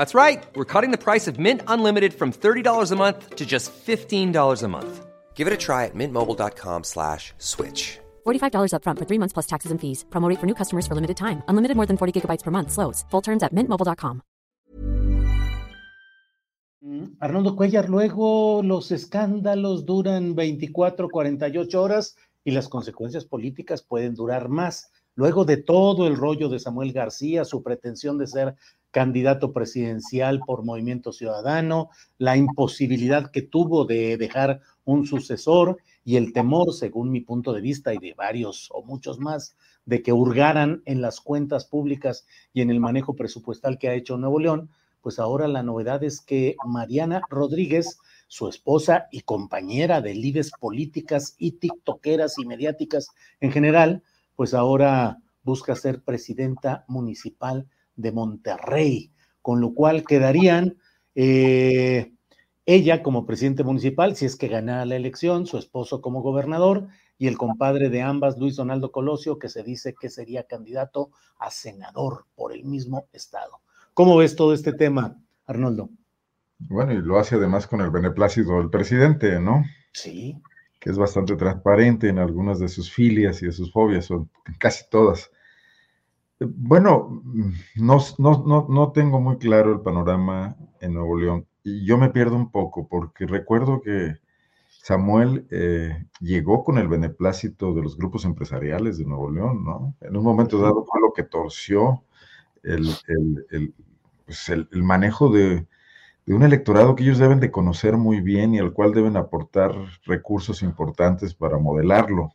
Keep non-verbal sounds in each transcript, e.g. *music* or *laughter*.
That's right. We're cutting the price of Mint Unlimited from $30 a month to just $15 a month. Give it a try at mintmobile.com slash switch. $45 upfront for three months plus taxes and fees. Promo for new customers for limited time. Unlimited more than 40 gigabytes per month. Slows. Full terms at mintmobile.com. Mm, Arnoldo Cuellar, luego los escándalos duran 24, 48 horas y las consecuencias políticas pueden durar más. Luego de todo el rollo de Samuel García, su pretensión de ser candidato presidencial por Movimiento Ciudadano, la imposibilidad que tuvo de dejar un sucesor y el temor, según mi punto de vista y de varios o muchos más, de que hurgaran en las cuentas públicas y en el manejo presupuestal que ha hecho Nuevo León, pues ahora la novedad es que Mariana Rodríguez, su esposa y compañera de líderes políticas y tiktokeras y mediáticas en general, pues ahora busca ser presidenta municipal de Monterrey, con lo cual quedarían eh, ella como presidente municipal, si es que gana la elección, su esposo como gobernador y el compadre de ambas, Luis Donaldo Colosio, que se dice que sería candidato a senador por el mismo estado. ¿Cómo ves todo este tema, Arnoldo? Bueno, y lo hace además con el beneplácito del presidente, ¿no? Sí. Que es bastante transparente en algunas de sus filias y de sus fobias, o casi todas. Bueno, no, no, no, tengo muy claro el panorama en Nuevo León. Y yo me pierdo un poco porque recuerdo que Samuel eh, llegó con el beneplácito de los grupos empresariales de Nuevo León, ¿no? En un momento dado fue lo que torció el, pues el, manejo de, de, un electorado que ellos deben de conocer muy bien y al cual deben aportar recursos importantes para modelarlo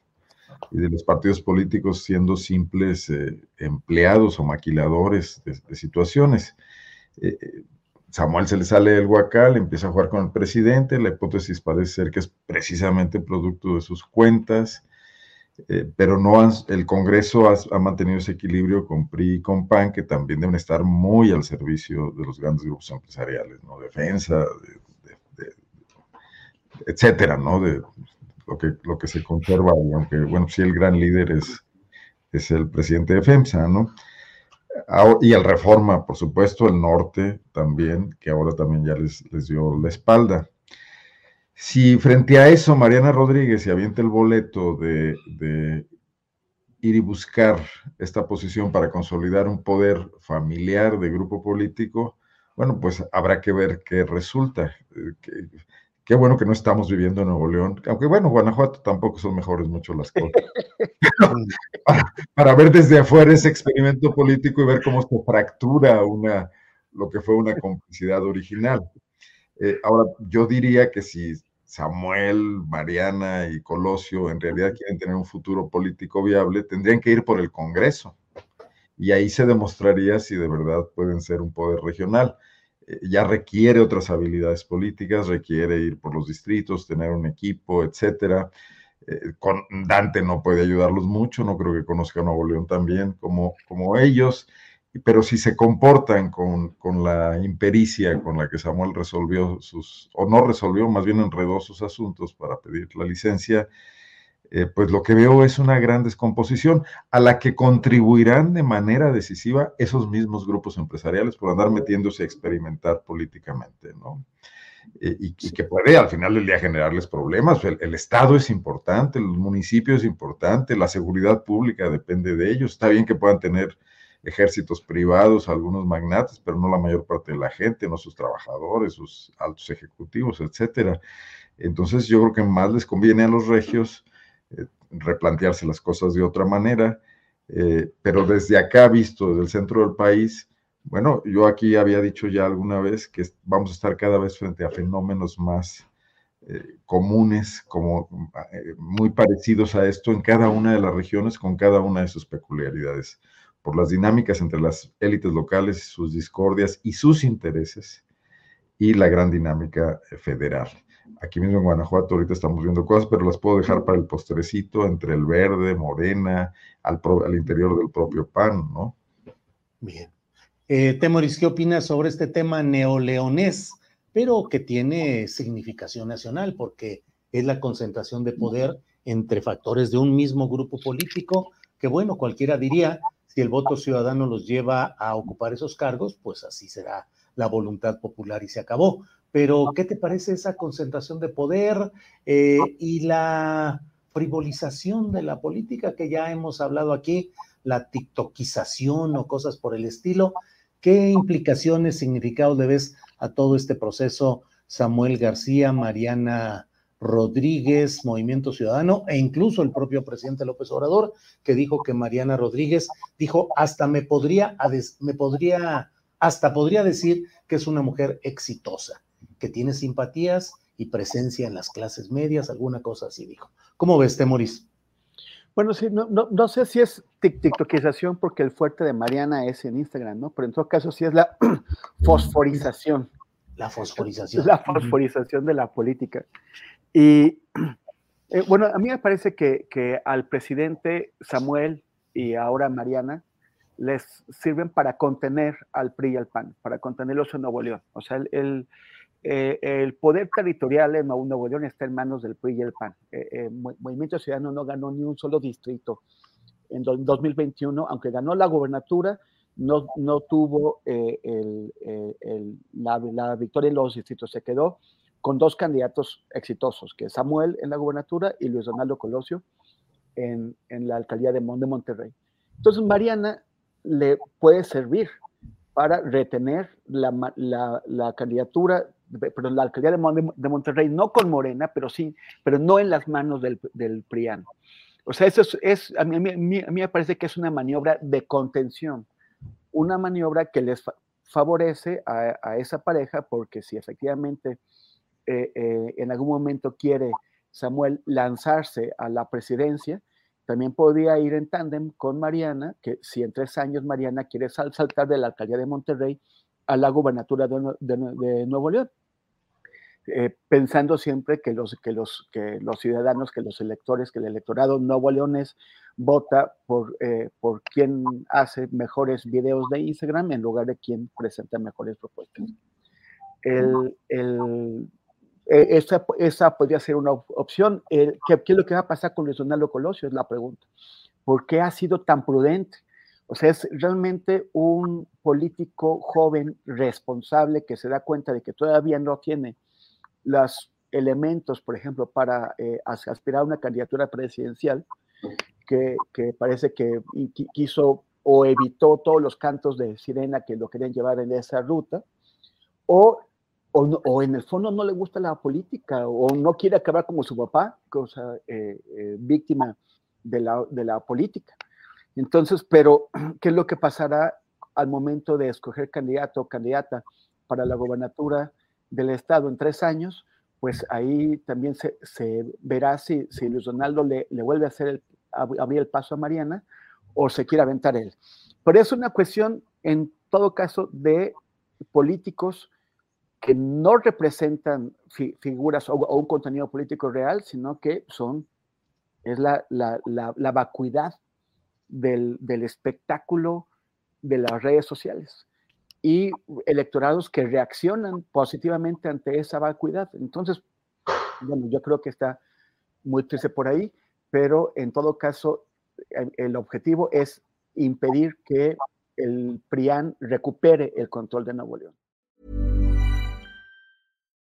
y de los partidos políticos siendo simples eh, empleados o maquiladores de, situaciones. Eh, eh, Samuel se le sale el huacal, empieza a jugar con el presidente, la hipótesis parece ser que es precisamente producto de sus cuentas, pero no el Congreso ha, mantenido ese equilibrio con PRI y con PAN, que también deben estar muy al servicio de los grandes grupos empresariales, ¿no? Defensa, etcétera, ¿no? Lo que, lo que se conserva, aunque, bueno, sí el gran líder es, es el presidente de FEMSA, ¿no? Y el Reforma, por supuesto, el norte también, que ahora también ya les, les dio la espalda. Si frente a eso Mariana Rodríguez se avienta el boleto de, de, ir y buscar esta posición para consolidar un poder familiar de grupo político, bueno, pues habrá que ver qué resulta. Qué bueno que no estamos viviendo en Nuevo León, aunque bueno, Guanajuato tampoco son mejores mucho las cosas. *laughs* *laughs* para, ver desde afuera ese experimento político y ver cómo se fractura una, lo que fue una complicidad original. Eh, ahora, yo diría que si Samuel, Mariana y Colosio en realidad quieren tener un futuro político viable, tendrían que ir por el Congreso. Y ahí se demostraría si de verdad pueden ser un poder regional. Eh, ya requiere otras habilidades políticas, requiere ir por los distritos, tener un equipo, etcétera. Eh, con Dante no puede ayudarlos mucho, no creo que conozca a Nuevo León también como, como ellos, pero si se comportan con, con, la impericia con la que Samuel resolvió sus, o no resolvió, más bien enredó sus asuntos para pedir la licencia, eh, pues lo que veo es una gran descomposición a la que contribuirán de manera decisiva esos mismos grupos empresariales por andar metiéndose a experimentar políticamente, ¿no? Eh, y, que puede al final del día generarles problemas. El, el, Estado es importante, los municipios es importante, la seguridad pública depende de ellos. Está bien que puedan tener ejércitos privados, algunos magnates, pero no la mayor parte de la gente, no sus trabajadores, sus altos ejecutivos, etcétera. Entonces yo creo que más les conviene a los regios eh, replantearse las cosas de otra manera, eh, pero desde acá visto, desde el centro del país, bueno, yo aquí había dicho ya alguna vez que vamos a estar cada vez frente a fenómenos más eh, comunes, como muy parecidos a esto en cada una de las regiones, con cada una de sus peculiaridades, por las dinámicas entre las élites locales, sus discordias y sus intereses, y la gran dinámica federal. Aquí mismo en Guanajuato ahorita estamos viendo cosas, pero las puedo dejar para el postrecito entre el verde, morena, al, al interior del propio PAN, ¿no? Bien. Eh, Temoris, ¿qué opinas sobre este tema neoleonés, pero que tiene significación nacional porque es la concentración de poder entre factores de un mismo grupo político, que bueno, cualquiera diría, si el voto ciudadano los lleva a ocupar esos cargos, pues así será la voluntad popular y se acabó. Pero, ¿qué te parece esa concentración de poder eh, y la frivolización de la política que ya hemos hablado aquí, la tiktokización o cosas por el estilo? ¿Qué implicaciones, significados le ves a todo este proceso, Samuel García, Mariana Rodríguez, Movimiento Ciudadano e incluso el propio presidente López Obrador, que dijo que Mariana Rodríguez dijo hasta me podría, me podría, hasta podría decir que es una mujer exitosa que tiene simpatías y presencia en las clases medias, alguna cosa así dijo. ¿Cómo ves, Temoris? Bueno, sí, no, no, sé si es tiktokización porque el fuerte de Mariana es en Instagram, ¿no? Pero en todo caso sí es la *clears throat* fosforización. La fosforización. La fosforización de la política. Y *clears throat* eh, bueno, a mí me parece que, que, al presidente Samuel y ahora Mariana les sirven para contener al PRI y al PAN, para contenerlos en Nuevo León. O sea, el, eh, el poder territorial en Nuevo León está en manos del PRI y el PAN. Eh, eh Movimiento Ciudadano no ganó ni un solo distrito en 2021, aunque ganó la gobernatura, no, no tuvo eh, la, victoria en los distritos. Se quedó con dos candidatos exitosos, que es Samuel en la gobernatura y Luis Donaldo Colosio en, en la alcaldía de, de Monterrey. Entonces, Mariana le puede servir para retener la, la candidatura pero la alcaldía de, Monterrey, no con Morena, pero sí, pero no en las manos del, del PRIAN. O sea, eso es, a, mí, a, mí, me parece que es una maniobra de contención, una maniobra que les favorece a, esa pareja, porque si efectivamente eh, eh, en algún momento quiere Samuel lanzarse a la presidencia, también podría ir en tándem con Mariana, que si en tres años Mariana quiere saltar de la alcaldía de Monterrey a la gubernatura de, Nuevo León. Eh, pensando siempre que los, que, los, que los ciudadanos, que los electores, que el electorado nuevo leones vota por, eh, por quien hace mejores videos de Instagram en lugar de quien presenta mejores propuestas. El, el, eh, esa, esa, podría ser una opción. ¿qué, ¿qué, es lo que va a pasar con Luis Donaldo Colosio? Es la pregunta. ¿Por qué ha sido tan prudente? O sea, es realmente un político joven, responsable, que se da cuenta de que todavía no tiene los elementos, por ejemplo, para eh, aspirar a una candidatura presidencial, que, parece que quiso o evitó todos los cantos de sirena que lo querían llevar en esa ruta, o, o, en el fondo no le gusta la política, o no quiere acabar como su papá, cosa eh, eh, víctima de la, de la política. Entonces, pero, *clears throat* ¿qué es lo que pasará al momento de escoger candidato o candidata para la gobernatura del Estado en tres años? Pues ahí también se, verá si, si, Luis Donaldo le, vuelve a hacer el, abrir el paso a Mariana o se quiere aventar él. Pero es una cuestión, en todo caso, de políticos que no representan figuras o, un contenido político real, sino que son, es la, la, la vacuidad del, espectáculo de las redes sociales y electorados que reaccionan positivamente ante esa vacuidad. Entonces, bueno, yo creo que está muy triste por ahí, pero en todo caso, el objetivo es impedir que el PRIAN recupere el control de Nuevo.